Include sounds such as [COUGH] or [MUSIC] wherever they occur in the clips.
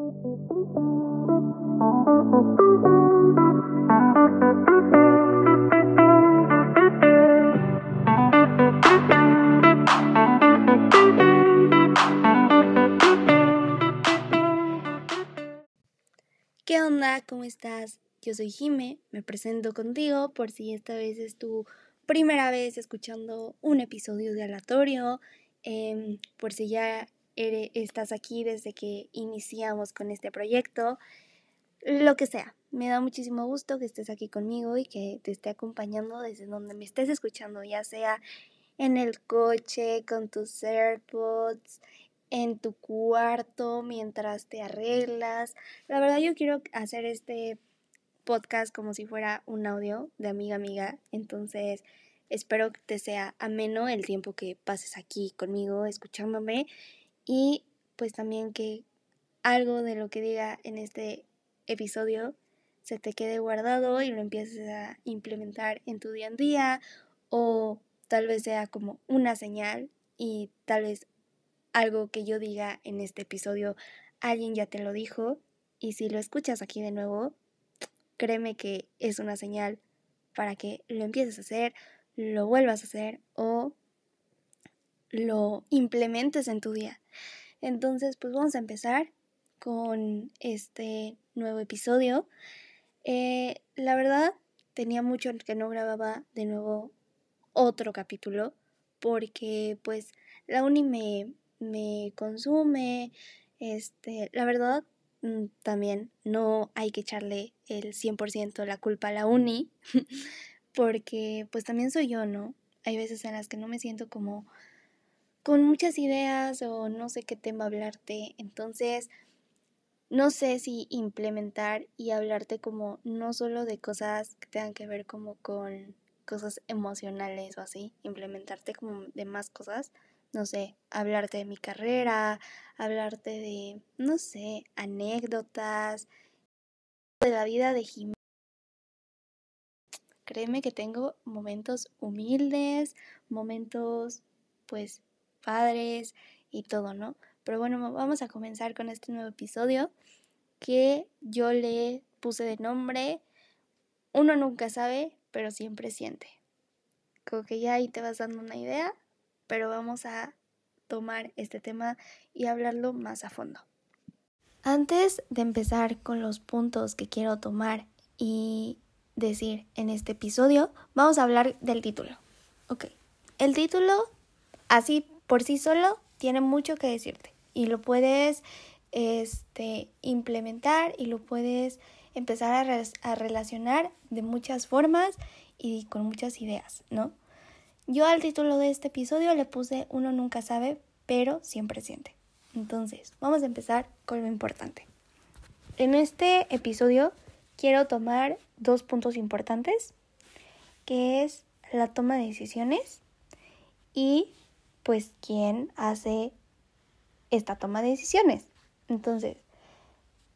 ¿Qué onda? ¿Cómo estás? Yo soy Jime, me presento contigo por si esta vez es tu primera vez escuchando un episodio de Aleatorio, em, por si ya estás aquí desde que iniciamos con este proyecto, lo que sea. Me da muchísimo gusto que estés aquí conmigo y que te esté acompañando desde donde me estés escuchando, ya sea en el coche, con tus AirPods, en tu cuarto, mientras te arreglas. La verdad yo quiero hacer este podcast como si fuera un audio de amiga amiga, entonces espero que te sea ameno el tiempo que pases aquí conmigo escuchándome y pues también que algo de lo que diga en este episodio se te quede guardado y lo empieces a implementar en tu día a día o tal vez sea como una señal y tal vez algo que yo diga en este episodio alguien ya te lo dijo y si lo escuchas aquí de nuevo, créeme que es una señal para que lo empieces a hacer, lo vuelvas a hacer o lo implementes en tu día. Entonces, pues vamos a empezar con este nuevo episodio. Eh, la verdad, tenía mucho que no grababa de nuevo otro capítulo porque pues la uni me, me consume. Este, la verdad, mm, también no hay que echarle el 100% la culpa a la uni [LAUGHS] porque pues también soy yo, ¿no? Hay veces en las que no me siento como con muchas ideas o no sé qué tema hablarte. Entonces, no sé si implementar y hablarte como no solo de cosas que tengan que ver como con cosas emocionales o así, implementarte como de más cosas, no sé, hablarte de mi carrera, hablarte de, no sé, anécdotas, de la vida de Jimena. Créeme que tengo momentos humildes, momentos pues padres y todo, ¿no? Pero bueno, vamos a comenzar con este nuevo episodio que yo le puse de nombre Uno nunca sabe, pero siempre siente. Como que ya ahí te vas dando una idea, pero vamos a tomar este tema y hablarlo más a fondo. Antes de empezar con los puntos que quiero tomar y decir en este episodio, vamos a hablar del título. Ok, el título, así por sí solo tiene mucho que decirte y lo puedes este, implementar y lo puedes empezar a, relacionar de muchas formas y con muchas ideas, ¿no? Yo al título de este episodio le puse uno nunca sabe, pero siempre siente. Entonces, vamos a empezar con lo importante. En este episodio quiero tomar dos puntos importantes, que es la toma de decisiones y pues quién hace esta toma de decisiones. Entonces,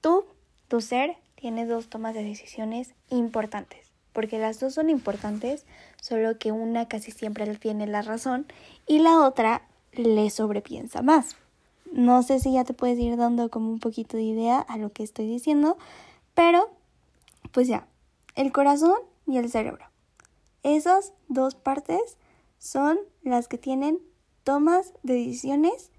tú, tu ser, tiene dos tomas de decisiones importantes, porque las dos son importantes, solo que una casi siempre tiene la razón y la otra le sobrepiensa más. No sé si ya te puedes ir dando como un poquito de idea a lo que estoy diciendo, pero pues ya, el corazón y el cerebro. Esas dos partes son las que tienen tomas de decisiones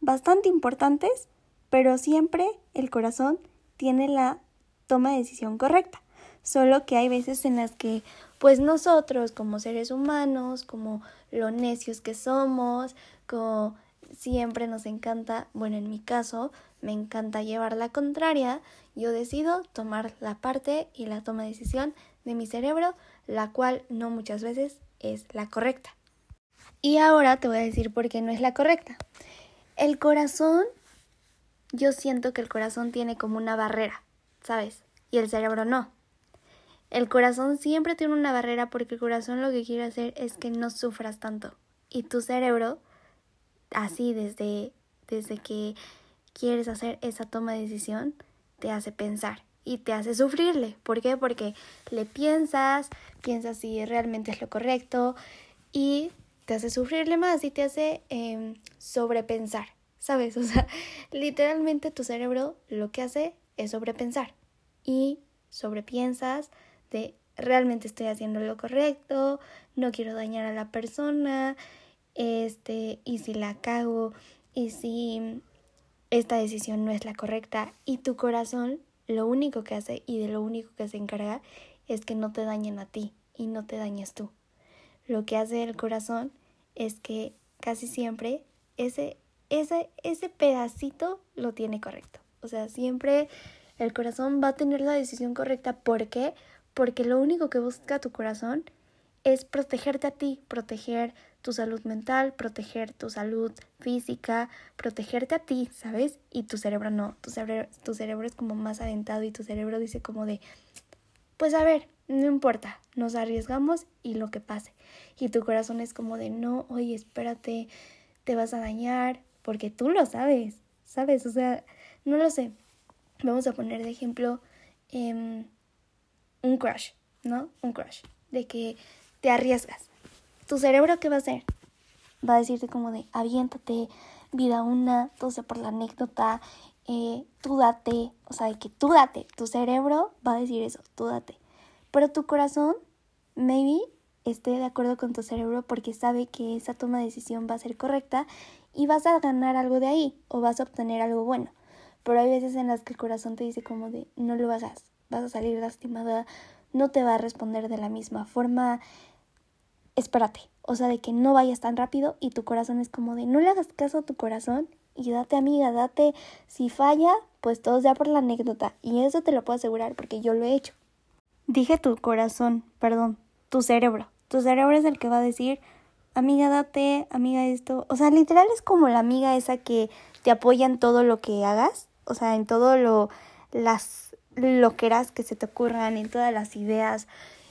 bastante importantes, pero siempre el corazón tiene la toma de decisión correcta. Solo que hay veces en las que pues nosotros como seres humanos, como lo necios que somos, como siempre nos encanta, bueno, en mi caso, me encanta llevar la contraria, yo decido tomar la parte y la toma de decisión de mi cerebro, la cual no muchas veces es la correcta. Y ahora te voy a decir por qué no es la correcta. El corazón, yo siento que el corazón tiene como una barrera, ¿sabes? Y el cerebro no. El corazón siempre tiene una barrera porque el corazón lo que quiere hacer es que no sufras tanto. Y tu cerebro, así desde, desde que quieres hacer esa toma de decisión, te hace pensar y te hace sufrirle. ¿Por qué? Porque le piensas, piensas si realmente es lo correcto y te hace sufrirle más y te hace eh, sobrepensar, ¿sabes? [LAUGHS] O sea, literalmente tu cerebro lo que hace es sobrepensar y sobrepiensas de realmente estoy haciendo lo correcto, no quiero dañar a la persona, este, y si la cago, y si esta decisión no es la correcta, y tu corazón lo único que hace y de lo único que se encarga es que no te dañen a ti y no te dañes tú. Lo que hace el corazón es que casi siempre ese, ese, ese pedacito lo tiene correcto. O sea, siempre el corazón va a tener la decisión correcta. ¿Por qué? Porque lo único que busca tu corazón es protegerte a ti, proteger tu salud mental, proteger tu salud física, protegerte a ti, ¿sabes? Y tu cerebro no, tu cerebro, tu cerebro es como más aventado y tu cerebro dice como de, pues a ver, no importa, nos arriesgamos y lo que pase. Y tu corazón es como de, no, oye, espérate, te vas a dañar, porque tú lo sabes, ¿sabes? O sea, no lo sé. Vamos a poner de ejemplo em, un crush, ¿no? Un crush, de que te arriesgas. ¿Tu cerebro qué va a hacer? Va a decirte como de, aviéntate, vida una, todo sea por la anécdota, eh, tú date, o sea, de que tú date, tu cerebro va a decir eso, tú date. Pero tu corazón, maybe, esté de acuerdo con tu cerebro porque sabe que esa toma de decisión va a ser correcta y vas a ganar algo de ahí o vas a obtener algo bueno. Pero hay veces en las que el corazón te dice como de no lo hagas, vas a salir lastimada, no te va a responder de la misma forma, espérate, o sea, de que no vayas tan rápido y tu corazón es como de no le hagas caso a tu corazón y date amiga, date, si falla, pues todo ya por la anécdota y eso te lo puedo asegurar porque yo lo he hecho. Dije tu corazón, perdón, tu cerebro. Tu cerebro es el que va a decir, amiga, date, amiga, esto. O sea, literal es como la amiga esa que te apoya en todo lo que hagas, o sea, en todo lo, las loqueras que se te ocurran, en todas las ideas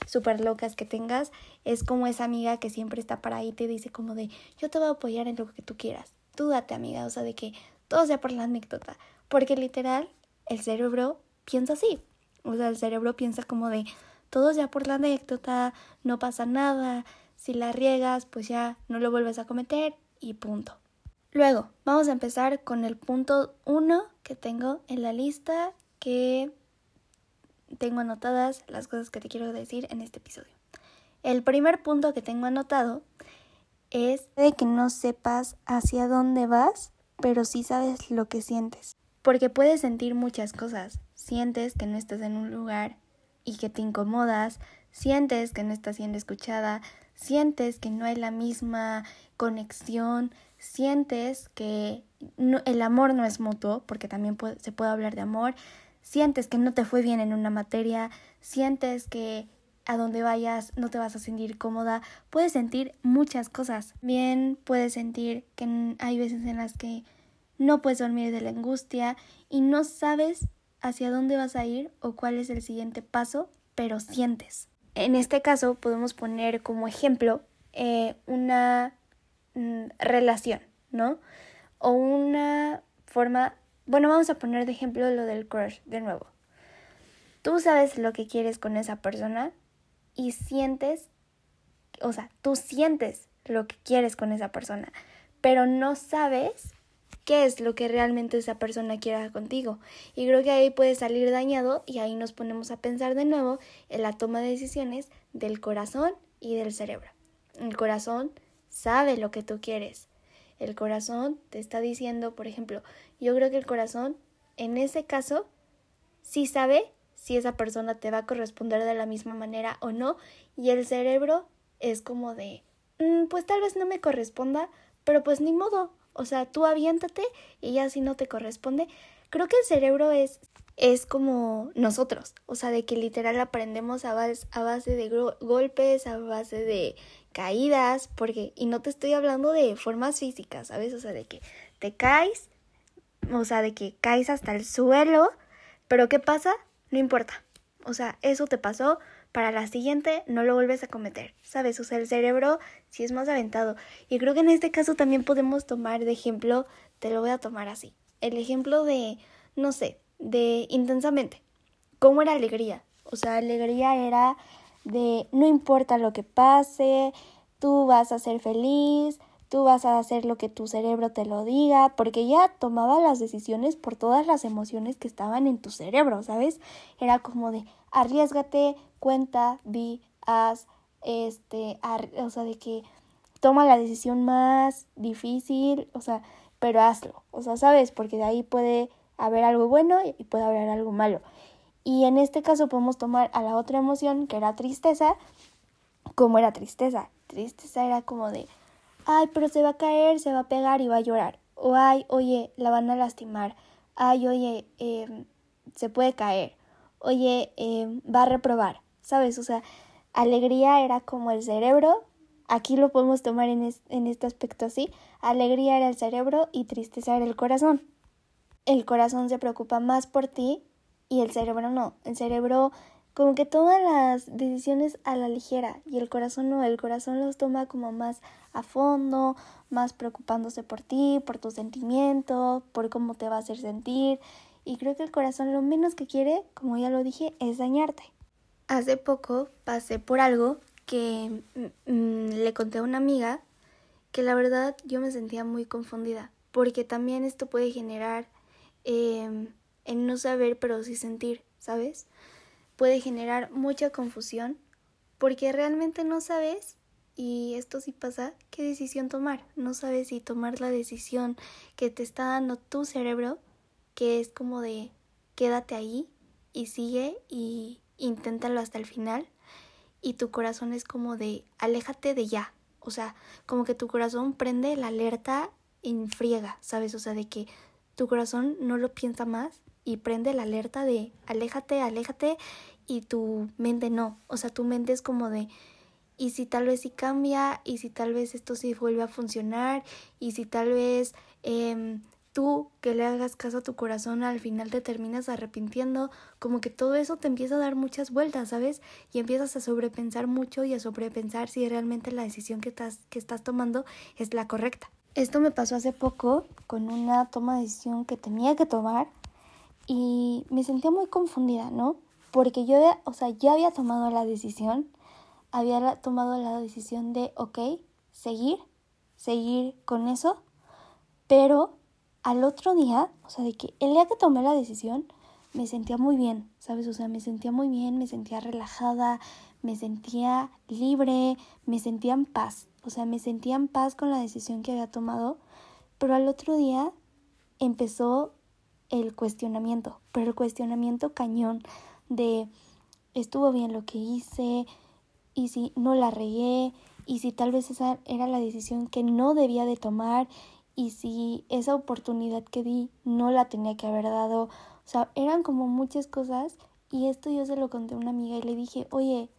súper locas que tengas. Es como esa amiga que siempre está para ahí y te dice como de, yo te voy a apoyar en lo que tú quieras. Tú date, amiga, o sea, de que todo sea por la anécdota. Porque literal, el cerebro piensa así. O sea, el cerebro piensa como de todo ya por la anécdota, no pasa nada, si la riegas, pues ya no lo vuelves a cometer y punto. Luego, vamos a empezar con el punto 1 que tengo en la lista que tengo anotadas las cosas que te quiero decir en este episodio. El primer punto que tengo anotado es de que no sepas hacia dónde vas, pero sí sabes lo que sientes. Porque puedes sentir muchas cosas, sientes que no estás en un lugar y que te incomodas, sientes que no estás siendo escuchada, sientes que no hay la misma conexión, sientes que el amor no es mutuo, porque también se puede hablar de amor, sientes que no te fue bien en una materia, sientes que a donde vayas no te vas a sentir cómoda, puedes sentir muchas cosas. Bien puedes sentir que hay veces en las que no puedes dormir de la angustia y no sabes hacia dónde vas a ir o cuál es el siguiente paso, pero sientes. En este caso podemos poner como ejemplo eh, una mm, relación, ¿no? O una forma, bueno, vamos a poner de ejemplo lo del crush de nuevo. Tú sabes lo que quieres con esa persona y sientes, o sea, tú sientes lo que quieres con esa persona, pero no sabes qué es lo que realmente esa persona quiera contigo. Y creo que ahí puede salir dañado y ahí nos ponemos a pensar de nuevo en la toma de decisiones del corazón y del cerebro. El corazón sabe lo que tú quieres. El corazón te está diciendo, por ejemplo, yo creo que el corazón en ese caso sí sabe si esa persona te va a corresponder de la misma manera o no. Y el cerebro es como de, mm, pues tal vez no me corresponda, pero pues ni modo, o sea, tú aviéntate y ya si no te corresponde. Creo que el cerebro es, es como nosotros, o sea, de que literal aprendemos a base, a base de golpes, a base de caídas, porque, y no te estoy hablando de formas físicas, ¿sabes? O sea, de que te caes, o sea, de que caes hasta el suelo, pero ¿qué pasa? No importa. O sea, eso te pasó, para la siguiente no lo vuelves a cometer, ¿sabes? O sea, el cerebro sí es más aventado. Y creo que en este caso también podemos tomar de ejemplo, te lo voy a tomar así, el ejemplo de, no sé, de intensamente. ¿Cómo era alegría? O sea, alegría era de no importa lo que pase, tú vas a ser feliz, tú vas a hacer lo que tu cerebro te lo diga, porque ella tomaba las decisiones por todas las emociones que estaban en tu cerebro, ¿sabes? Era como de arriesgate, cuenta, vi, haz, este, o sea, de que toma la decisión más difícil, o sea, pero hazlo, o sea, ¿sabes? Porque de ahí puede haber algo bueno y puede haber algo malo. Y en este caso podemos tomar a la otra emoción, que era tristeza, como era tristeza. Tristeza era como de, ay, pero se va a caer, se va a pegar y va a llorar. O ay, oye, la van a lastimar. Ay, oye, eh, se puede caer. Oye, eh, va a reprobar. ¿Sabes? O sea, alegría era como el cerebro. Aquí lo podemos tomar en, en este aspecto así. Alegría era el cerebro y tristeza era el corazón. El corazón se preocupa más por ti y el cerebro no. El cerebro como que toma las decisiones a la ligera y el corazón no, el corazón los toma como más a fondo, más preocupándose por ti, por tu sentimiento, por cómo te va a hacer sentir y creo que el corazón lo menos que quiere, como ya lo dije, es dañarte. Hace poco pasé por algo que mm, le conté a una amiga que la verdad yo me sentía muy confundida porque también esto puede generar eh, en no saber pero sí sentir, ¿sabes? Puede generar mucha confusión porque realmente no sabes, y esto sí pasa, qué decisión tomar. No sabes si tomar la decisión que te está dando tu cerebro, que es como de quédate ahí y sigue y inténtalo hasta el final, y tu corazón es como de aléjate de ya. O sea, como que tu corazón prende la alerta en friega, ¿sabes? O sea, de que tu corazón no lo piensa más y prende la alerta de aléjate, aléjate y tu mente no. O sea, tu mente es como de y si tal vez sí cambia y si tal vez esto sí vuelve a funcionar y si tal vez eh, tú que le hagas caso a tu corazón al final te terminas arrepintiendo, como que todo eso te empieza a dar muchas vueltas, ¿sabes? Y empiezas a sobrepensar mucho y a sobrepensar si realmente la decisión que estás, que estás tomando es la correcta. Esto me pasó hace poco con una toma de decisión que tenía que tomar y me sentía muy confundida, ¿no? Porque yo, o sea, ya había tomado la decisión, había tomado la decisión de, ok, seguir, seguir con eso, pero al otro día, o sea, de que el día que tomé la decisión, me sentía muy bien, ¿sabes? O sea, me sentía muy bien, me sentía relajada, me sentía libre, me sentía en paz, o sea, me sentía en paz con la decisión que había tomado, pero al otro día empezó el cuestionamiento, pero el cuestionamiento cañón de estuvo bien lo que hice y si no la regué y si tal vez esa era la decisión que no debía de tomar y si esa oportunidad que di no la tenía que haber dado. O sea, eran como muchas cosas y esto yo se lo conté a una amiga y le dije, oye,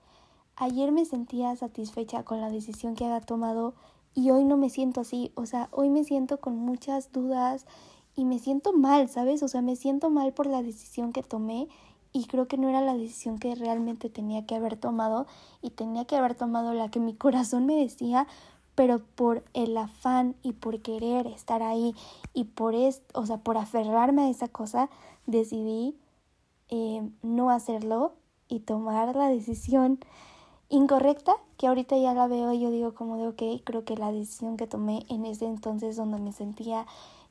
ayer me sentía satisfecha con la decisión que había tomado y hoy no me siento así. O sea, hoy me siento con muchas dudas y me siento mal, ¿sabes? O sea, me siento mal por la decisión que tomé y creo que no era la decisión que realmente tenía que haber tomado y tenía que haber tomado la que mi corazón me decía, pero por el afán y por querer estar ahí y por esto, o sea, por aferrarme a esa cosa, decidí eh, no hacerlo y tomar la decisión incorrecta, que ahorita ya la veo y yo digo como de, ok, creo que la decisión que tomé en ese entonces donde me sentía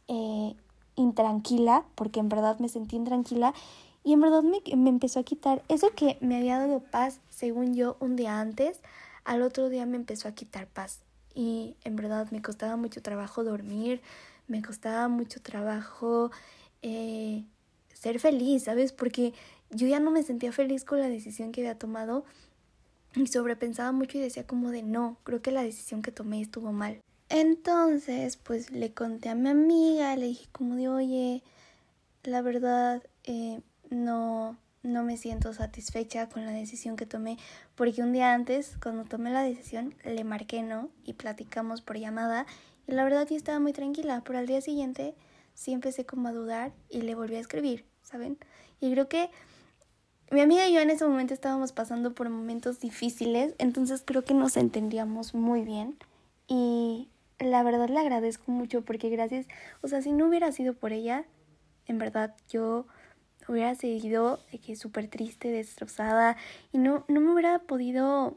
eh, intranquila, porque en verdad me sentí intranquila y en verdad me, me empezó a quitar eso que me había dado paz, según yo, un día antes, al otro día me empezó a quitar paz. Y en verdad me costaba mucho trabajo dormir, me costaba mucho trabajo eh, ser feliz, ¿sabes? Porque yo ya no me sentía feliz con la decisión que había tomado y sobrepensaba mucho y decía como de no, creo que la decisión que tomé estuvo mal. Entonces, pues le conté a mi amiga, le dije como de, oye, la verdad, eh, no, no me siento satisfecha con la decisión que tomé, porque un día antes, cuando tomé la decisión, le marqué no y platicamos por llamada, y la verdad yo estaba muy tranquila, pero al día siguiente sí empecé como a dudar y le volví a escribir, ¿saben? Y creo que mi amiga y yo en ese momento estábamos pasando por momentos difíciles, entonces creo que nos entendíamos muy bien y la verdad le agradezco mucho porque gracias, o sea, si no hubiera sido por ella, en verdad yo hubiera seguido de que súper triste, destrozada y no, no me hubiera podido,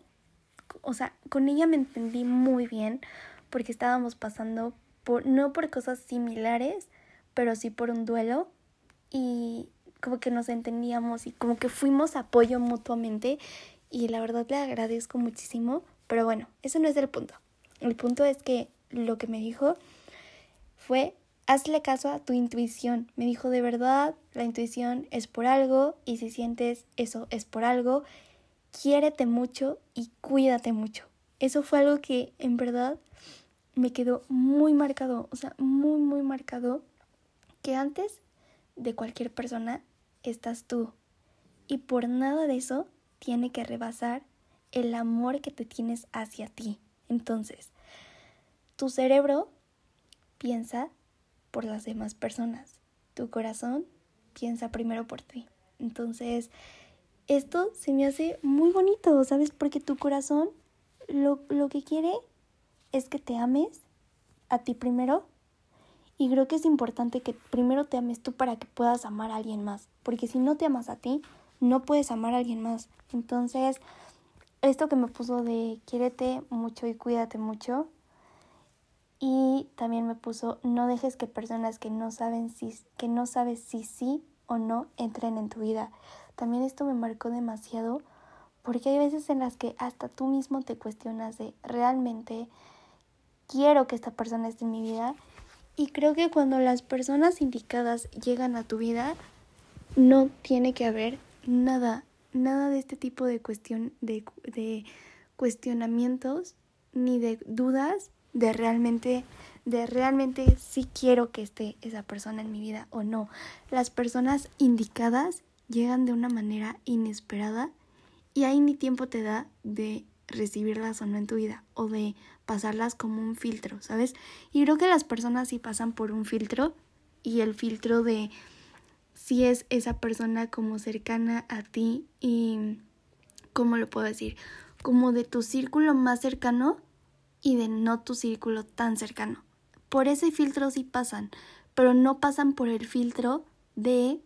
o sea, con ella me entendí muy bien porque estábamos pasando por, no por cosas similares, pero sí por un duelo y como que nos entendíamos y como que fuimos apoyo mutuamente y la verdad le agradezco muchísimo, pero bueno, eso no es el punto. El punto es que lo que me dijo fue, hazle caso a tu intuición. Me dijo, de verdad, la intuición es por algo y si sientes eso es por algo, quiérete mucho y cuídate mucho. Eso fue algo que en verdad me quedó muy marcado, o sea, muy, muy marcado, que antes de cualquier persona estás tú. Y por nada de eso tiene que rebasar el amor que te tienes hacia ti. Entonces, tu cerebro piensa por las demás personas. Tu corazón piensa primero por ti. Entonces, esto se me hace muy bonito, ¿sabes? Porque tu corazón lo, lo que quiere es que te ames a ti primero. Y creo que es importante que primero te ames tú para que puedas amar a alguien más. Porque si no te amas a ti, no puedes amar a alguien más. Entonces, esto que me puso de quiérete mucho y cuídate mucho. Y también me puso no dejes que personas que no saben si que no sabes si sí o no entren en tu vida. También esto me marcó demasiado porque hay veces en las que hasta tú mismo te cuestionas de realmente quiero que esta persona esté en mi vida. Y creo que cuando las personas indicadas llegan a tu vida, no tiene que haber nada, nada de este tipo de cuestión, de, de cuestionamientos ni de dudas de realmente, de realmente si quiero que esté esa persona en mi vida o no. Las personas indicadas llegan de una manera inesperada y ahí ni tiempo te da de recibirlas o no en tu vida o de pasarlas como un filtro, ¿sabes? Y creo que las personas sí pasan por un filtro y el filtro de si es esa persona como cercana a ti y, ¿cómo lo puedo decir? Como de tu círculo más cercano y de no tu círculo tan cercano. Por ese filtro sí pasan, pero no pasan por el filtro de,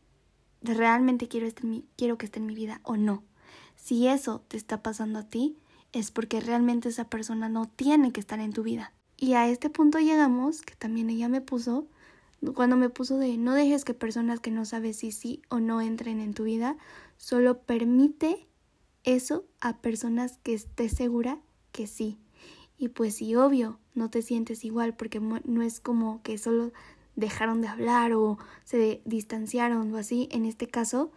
de realmente quiero, este, quiero que esté en mi vida o no. Si eso te está pasando a ti, es porque realmente esa persona no tiene que estar en tu vida. Y a este punto llegamos, que también ella me puso, cuando me puso de no dejes que personas que no sabes si sí o no entren en tu vida, solo permite eso a personas que estés segura que sí. Y pues sí, obvio, no te sientes igual porque no es como que solo dejaron de hablar o se distanciaron o así. En este caso,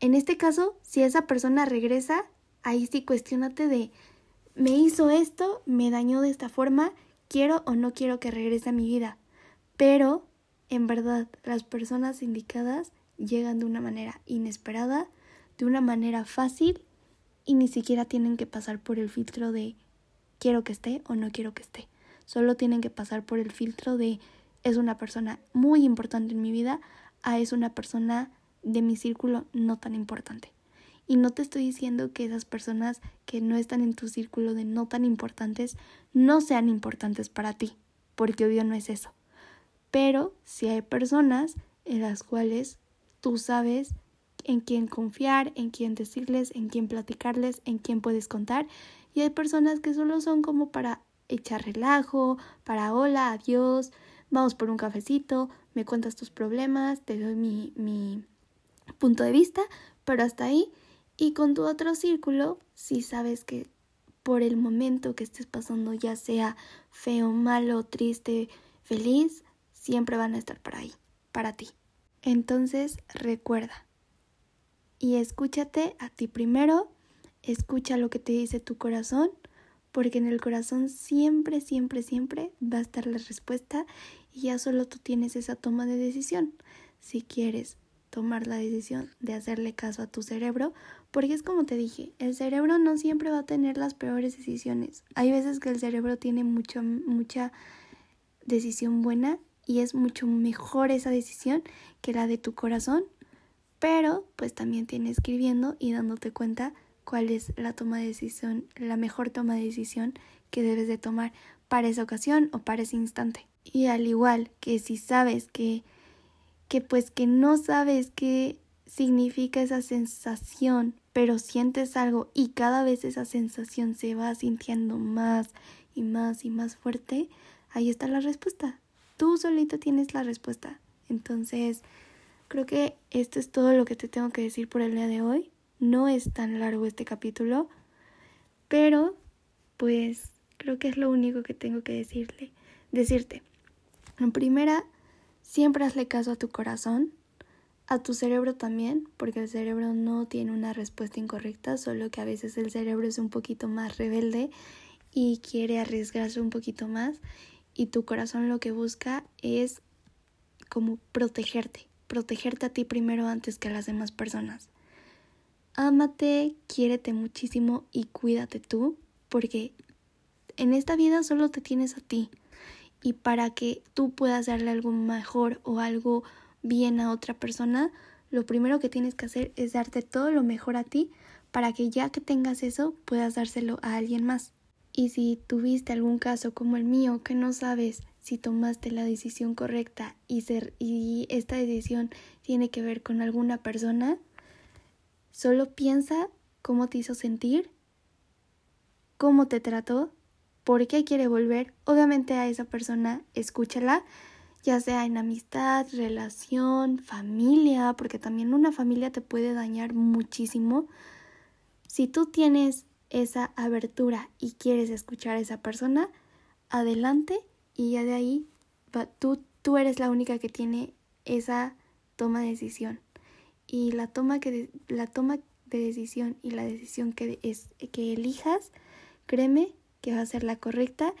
en este caso, si esa persona regresa, ahí sí cuestionate de me hizo esto, me dañó de esta forma, quiero o no quiero que regrese a mi vida. Pero, en verdad, las personas indicadas llegan de una manera inesperada, de una manera fácil y ni siquiera tienen que pasar por el filtro de quiero que esté o no quiero que esté. Solo tienen que pasar por el filtro de es una persona muy importante en mi vida a es una persona de mi círculo no tan importante. Y no te estoy diciendo que esas personas que no están en tu círculo de no tan importantes no sean importantes para ti, porque obvio no es eso. Pero si hay personas en las cuales tú sabes en quién confiar, en quién decirles, en quién platicarles, en quién puedes contar. Y hay personas que solo son como para echar relajo, para hola, adiós, vamos por un cafecito, me cuentas tus problemas, te doy mi, mi punto de vista, pero hasta ahí y con tu otro círculo, si sabes que por el momento que estés pasando, ya sea feo, malo, triste, feliz, siempre van a estar para ahí, para ti. Entonces, recuerda y escúchate a ti primero, escucha lo que te dice tu corazón, porque en el corazón siempre, siempre, siempre va a estar la respuesta y ya solo tú tienes esa toma de decisión. Si quieres tomar la decisión de hacerle caso a tu cerebro, porque es como te dije, el cerebro no siempre va a tener las peores decisiones. Hay veces que el cerebro tiene mucho, mucha decisión buena y es mucho mejor esa decisión que la de tu corazón, pero pues también tienes escribiendo y dándote cuenta cuál es la toma de decisión, la mejor toma de decisión que debes de tomar para esa ocasión o para ese instante. Y al igual que si sabes que que pues que no sabes qué significa esa sensación, pero sientes algo y cada vez esa sensación se va sintiendo más y más y más fuerte, ahí está la respuesta. Tú solito tienes la respuesta. Entonces, creo que esto es todo lo que te tengo que decir por el día de hoy. No es tan largo este capítulo, pero pues creo que es lo único que tengo que decirle, decirte. En primera, siempre hazle caso a tu corazón, a tu cerebro también, porque el cerebro no tiene una respuesta incorrecta, solo que a veces el cerebro es un poquito más rebelde y quiere arriesgarse un poquito más y tu corazón lo que busca es como protegerte, protegerte a ti primero antes que a las demás personas. Ámate, quiérete muchísimo y cuídate tú, porque en esta vida solo te tienes a ti. Y para que tú puedas darle algo mejor o algo bien a otra persona, lo primero que tienes que hacer es darte todo lo mejor a ti para que ya que tengas eso puedas dárselo a alguien más. Y si tuviste algún caso como el mío que no sabes si tomaste la decisión correcta y, ser, y esta decisión tiene que ver con alguna persona, solo piensa cómo te hizo sentir, cómo te trató, por qué quiere volver. Obviamente a esa persona escúchala, ya sea en amistad, relación, familia, porque también una familia te puede dañar muchísimo. Si tú tienes esa abertura y quieres escuchar a esa persona, adelante y ya de ahí tú, tú eres la única que tiene esa toma de decisión. Y la toma, que la toma de decisión y la decisión que, es, que elijas, créeme que va a ser la correcta.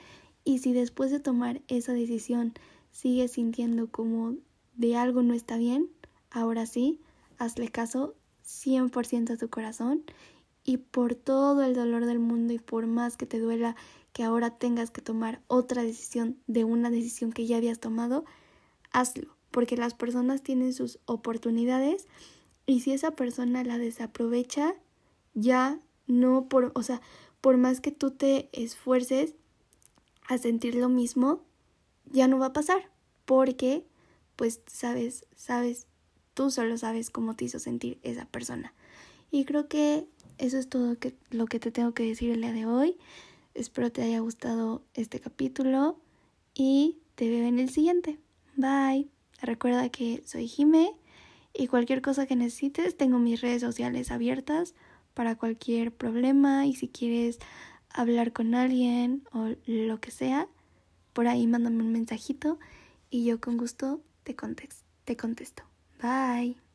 Y si después de tomar esa decisión sigues sintiendo como de algo no está bien, ahora sí, hazle caso 100% a tu corazón y por todo el dolor del mundo y por más que te duela que ahora tengas que tomar otra decisión de una decisión que ya habías tomado, hazlo, porque las personas tienen sus oportunidades y si esa persona la desaprovecha, ya no por, o sea, por más que tú te esfuerces a sentir lo mismo, ya no va a pasar, porque pues sabes, sabes, tú solo sabes cómo te hizo sentir esa persona. Y creo que eso es todo que, lo que te tengo que decir el día de hoy. Espero te haya gustado este capítulo y te veo en el siguiente. Bye. Recuerda que soy Jime y cualquier cosa que necesites, tengo mis redes sociales abiertas para cualquier problema y si quieres hablar con alguien o lo que sea, por ahí mándame un mensajito y yo con gusto te, te contesto. Bye.